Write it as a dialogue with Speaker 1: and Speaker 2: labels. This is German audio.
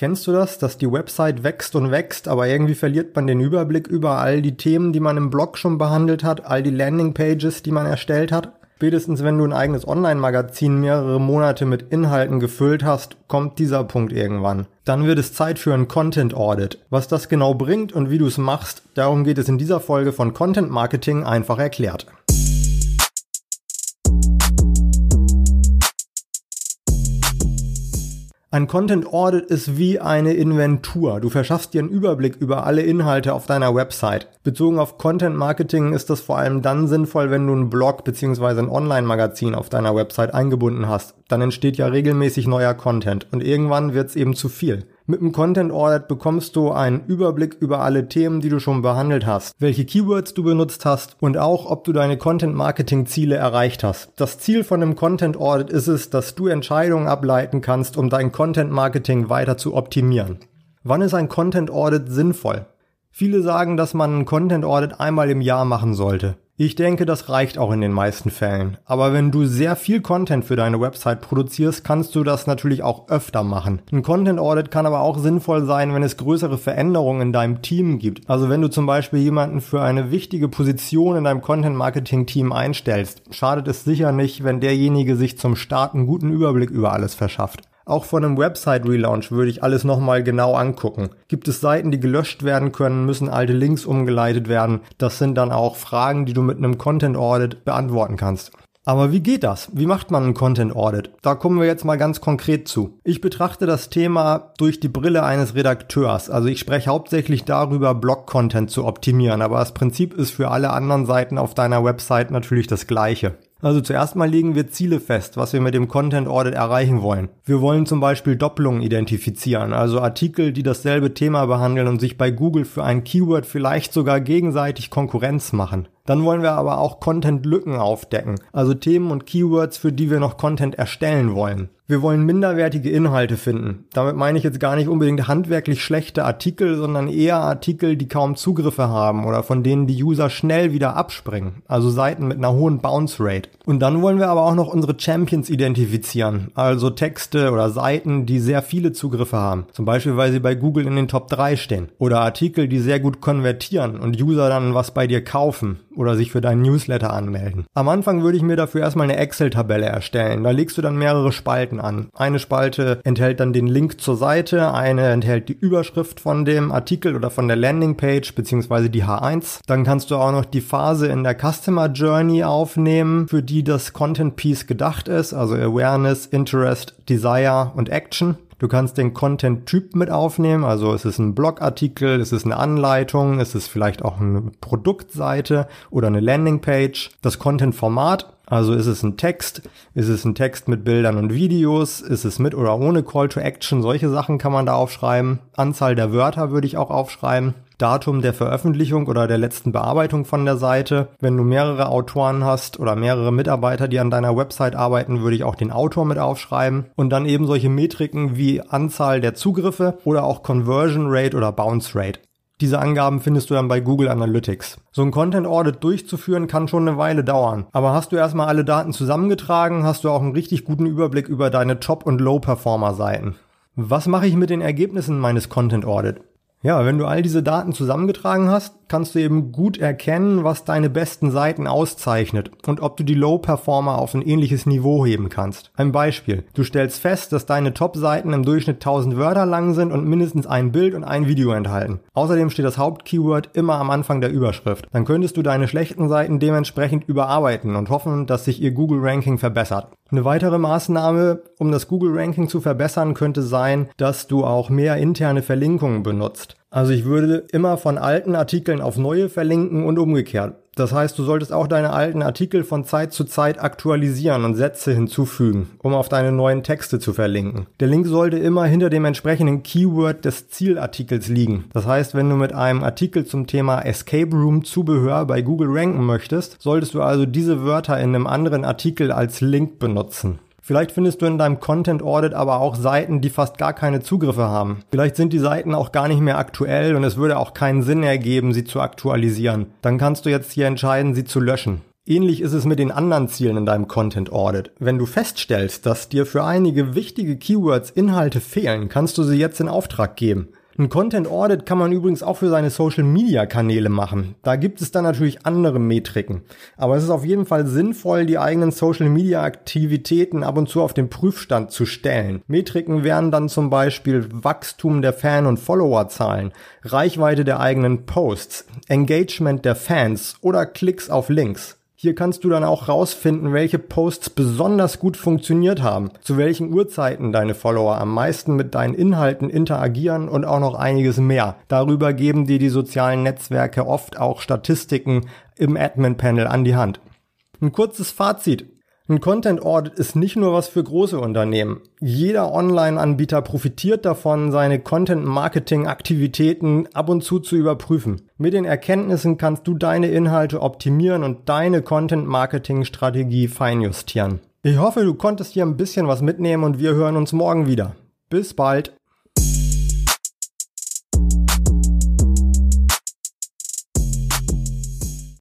Speaker 1: Kennst du das, dass die Website wächst und wächst, aber irgendwie verliert man den Überblick über all die Themen, die man im Blog schon behandelt hat, all die Landingpages, die man erstellt hat? Spätestens wenn du ein eigenes Online-Magazin mehrere Monate mit Inhalten gefüllt hast, kommt dieser Punkt irgendwann. Dann wird es Zeit für ein Content Audit. Was das genau bringt und wie du es machst, darum geht es in dieser Folge von Content Marketing einfach erklärt. Ein Content Audit ist wie eine Inventur. Du verschaffst dir einen Überblick über alle Inhalte auf deiner Website. Bezogen auf Content Marketing ist das vor allem dann sinnvoll, wenn du einen Blog bzw. ein Online-Magazin auf deiner Website eingebunden hast. Dann entsteht ja regelmäßig neuer Content und irgendwann wird es eben zu viel. Mit dem Content Audit bekommst du einen Überblick über alle Themen, die du schon behandelt hast, welche Keywords du benutzt hast und auch, ob du deine Content Marketing Ziele erreicht hast. Das Ziel von einem Content Audit ist es, dass du Entscheidungen ableiten kannst, um dein Content Marketing weiter zu optimieren. Wann ist ein Content Audit sinnvoll? Viele sagen, dass man ein Content Audit einmal im Jahr machen sollte. Ich denke, das reicht auch in den meisten Fällen. Aber wenn du sehr viel Content für deine Website produzierst, kannst du das natürlich auch öfter machen. Ein Content Audit kann aber auch sinnvoll sein, wenn es größere Veränderungen in deinem Team gibt. Also wenn du zum Beispiel jemanden für eine wichtige Position in deinem Content Marketing Team einstellst, schadet es sicher nicht, wenn derjenige sich zum Start einen guten Überblick über alles verschafft. Auch von einem Website-Relaunch würde ich alles nochmal genau angucken. Gibt es Seiten, die gelöscht werden können, müssen alte Links umgeleitet werden. Das sind dann auch Fragen, die du mit einem Content Audit beantworten kannst. Aber wie geht das? Wie macht man einen Content Audit? Da kommen wir jetzt mal ganz konkret zu. Ich betrachte das Thema durch die Brille eines Redakteurs. Also ich spreche hauptsächlich darüber, Blog-Content zu optimieren. Aber das Prinzip ist für alle anderen Seiten auf deiner Website natürlich das gleiche. Also zuerst mal legen wir Ziele fest, was wir mit dem Content Audit erreichen wollen. Wir wollen zum Beispiel Doppelungen identifizieren, also Artikel, die dasselbe Thema behandeln und sich bei Google für ein Keyword vielleicht sogar gegenseitig Konkurrenz machen. Dann wollen wir aber auch Content-Lücken aufdecken, also Themen und Keywords, für die wir noch Content erstellen wollen. Wir wollen minderwertige Inhalte finden. Damit meine ich jetzt gar nicht unbedingt handwerklich schlechte Artikel, sondern eher Artikel, die kaum Zugriffe haben oder von denen die User schnell wieder abspringen. Also Seiten mit einer hohen Bounce Rate. Und dann wollen wir aber auch noch unsere Champions identifizieren. Also Texte oder Seiten, die sehr viele Zugriffe haben. Zum Beispiel, weil sie bei Google in den Top 3 stehen. Oder Artikel, die sehr gut konvertieren und User dann was bei dir kaufen oder sich für deinen Newsletter anmelden. Am Anfang würde ich mir dafür erstmal eine Excel-Tabelle erstellen. Da legst du dann mehrere Spalten an. Eine Spalte enthält dann den Link zur Seite, eine enthält die Überschrift von dem Artikel oder von der Landingpage beziehungsweise die H1. Dann kannst du auch noch die Phase in der Customer Journey aufnehmen, für die das Content Piece gedacht ist, also Awareness, Interest, Desire und Action. Du kannst den Content-Typ mit aufnehmen, also es ist ein Blogartikel, es ist eine Anleitung, es ist vielleicht auch eine Produktseite oder eine Landingpage. Das Content-Format, also ist es ein Text, ist es ein Text mit Bildern und Videos, ist es mit oder ohne Call to Action, solche Sachen kann man da aufschreiben. Anzahl der Wörter würde ich auch aufschreiben. Datum der Veröffentlichung oder der letzten Bearbeitung von der Seite. Wenn du mehrere Autoren hast oder mehrere Mitarbeiter, die an deiner Website arbeiten, würde ich auch den Autor mit aufschreiben. Und dann eben solche Metriken wie Anzahl der Zugriffe oder auch Conversion Rate oder Bounce Rate. Diese Angaben findest du dann bei Google Analytics. So ein Content Audit durchzuführen kann schon eine Weile dauern. Aber hast du erstmal alle Daten zusammengetragen, hast du auch einen richtig guten Überblick über deine Top- und Low-Performer-Seiten. Was mache ich mit den Ergebnissen meines Content Audit? Ja, wenn du all diese Daten zusammengetragen hast, kannst du eben gut erkennen, was deine besten Seiten auszeichnet und ob du die Low-Performer auf ein ähnliches Niveau heben kannst. Ein Beispiel. Du stellst fest, dass deine Top-Seiten im Durchschnitt 1000 Wörter lang sind und mindestens ein Bild und ein Video enthalten. Außerdem steht das Hauptkeyword immer am Anfang der Überschrift. Dann könntest du deine schlechten Seiten dementsprechend überarbeiten und hoffen, dass sich ihr Google-Ranking verbessert. Eine weitere Maßnahme, um das Google-Ranking zu verbessern, könnte sein, dass du auch mehr interne Verlinkungen benutzt. Also ich würde immer von alten Artikeln auf neue verlinken und umgekehrt. Das heißt, du solltest auch deine alten Artikel von Zeit zu Zeit aktualisieren und Sätze hinzufügen, um auf deine neuen Texte zu verlinken. Der Link sollte immer hinter dem entsprechenden Keyword des Zielartikels liegen. Das heißt, wenn du mit einem Artikel zum Thema Escape Room Zubehör bei Google ranken möchtest, solltest du also diese Wörter in einem anderen Artikel als Link benutzen. Vielleicht findest du in deinem Content Audit aber auch Seiten, die fast gar keine Zugriffe haben. Vielleicht sind die Seiten auch gar nicht mehr aktuell und es würde auch keinen Sinn ergeben, sie zu aktualisieren. Dann kannst du jetzt hier entscheiden, sie zu löschen. Ähnlich ist es mit den anderen Zielen in deinem Content Audit. Wenn du feststellst, dass dir für einige wichtige Keywords Inhalte fehlen, kannst du sie jetzt in Auftrag geben. Ein Content Audit kann man übrigens auch für seine Social Media Kanäle machen. Da gibt es dann natürlich andere Metriken. Aber es ist auf jeden Fall sinnvoll, die eigenen Social Media Aktivitäten ab und zu auf den Prüfstand zu stellen. Metriken wären dann zum Beispiel Wachstum der Fan- und Followerzahlen, Reichweite der eigenen Posts, Engagement der Fans oder Klicks auf Links. Hier kannst du dann auch rausfinden, welche Posts besonders gut funktioniert haben, zu welchen Uhrzeiten deine Follower am meisten mit deinen Inhalten interagieren und auch noch einiges mehr. Darüber geben dir die sozialen Netzwerke oft auch Statistiken im Admin-Panel an die Hand. Ein kurzes Fazit. Ein Content Audit ist nicht nur was für große Unternehmen. Jeder Online-Anbieter profitiert davon, seine Content-Marketing-Aktivitäten ab und zu zu überprüfen. Mit den Erkenntnissen kannst du deine Inhalte optimieren und deine Content-Marketing-Strategie feinjustieren. Ich hoffe, du konntest hier ein bisschen was mitnehmen und wir hören uns morgen wieder. Bis bald!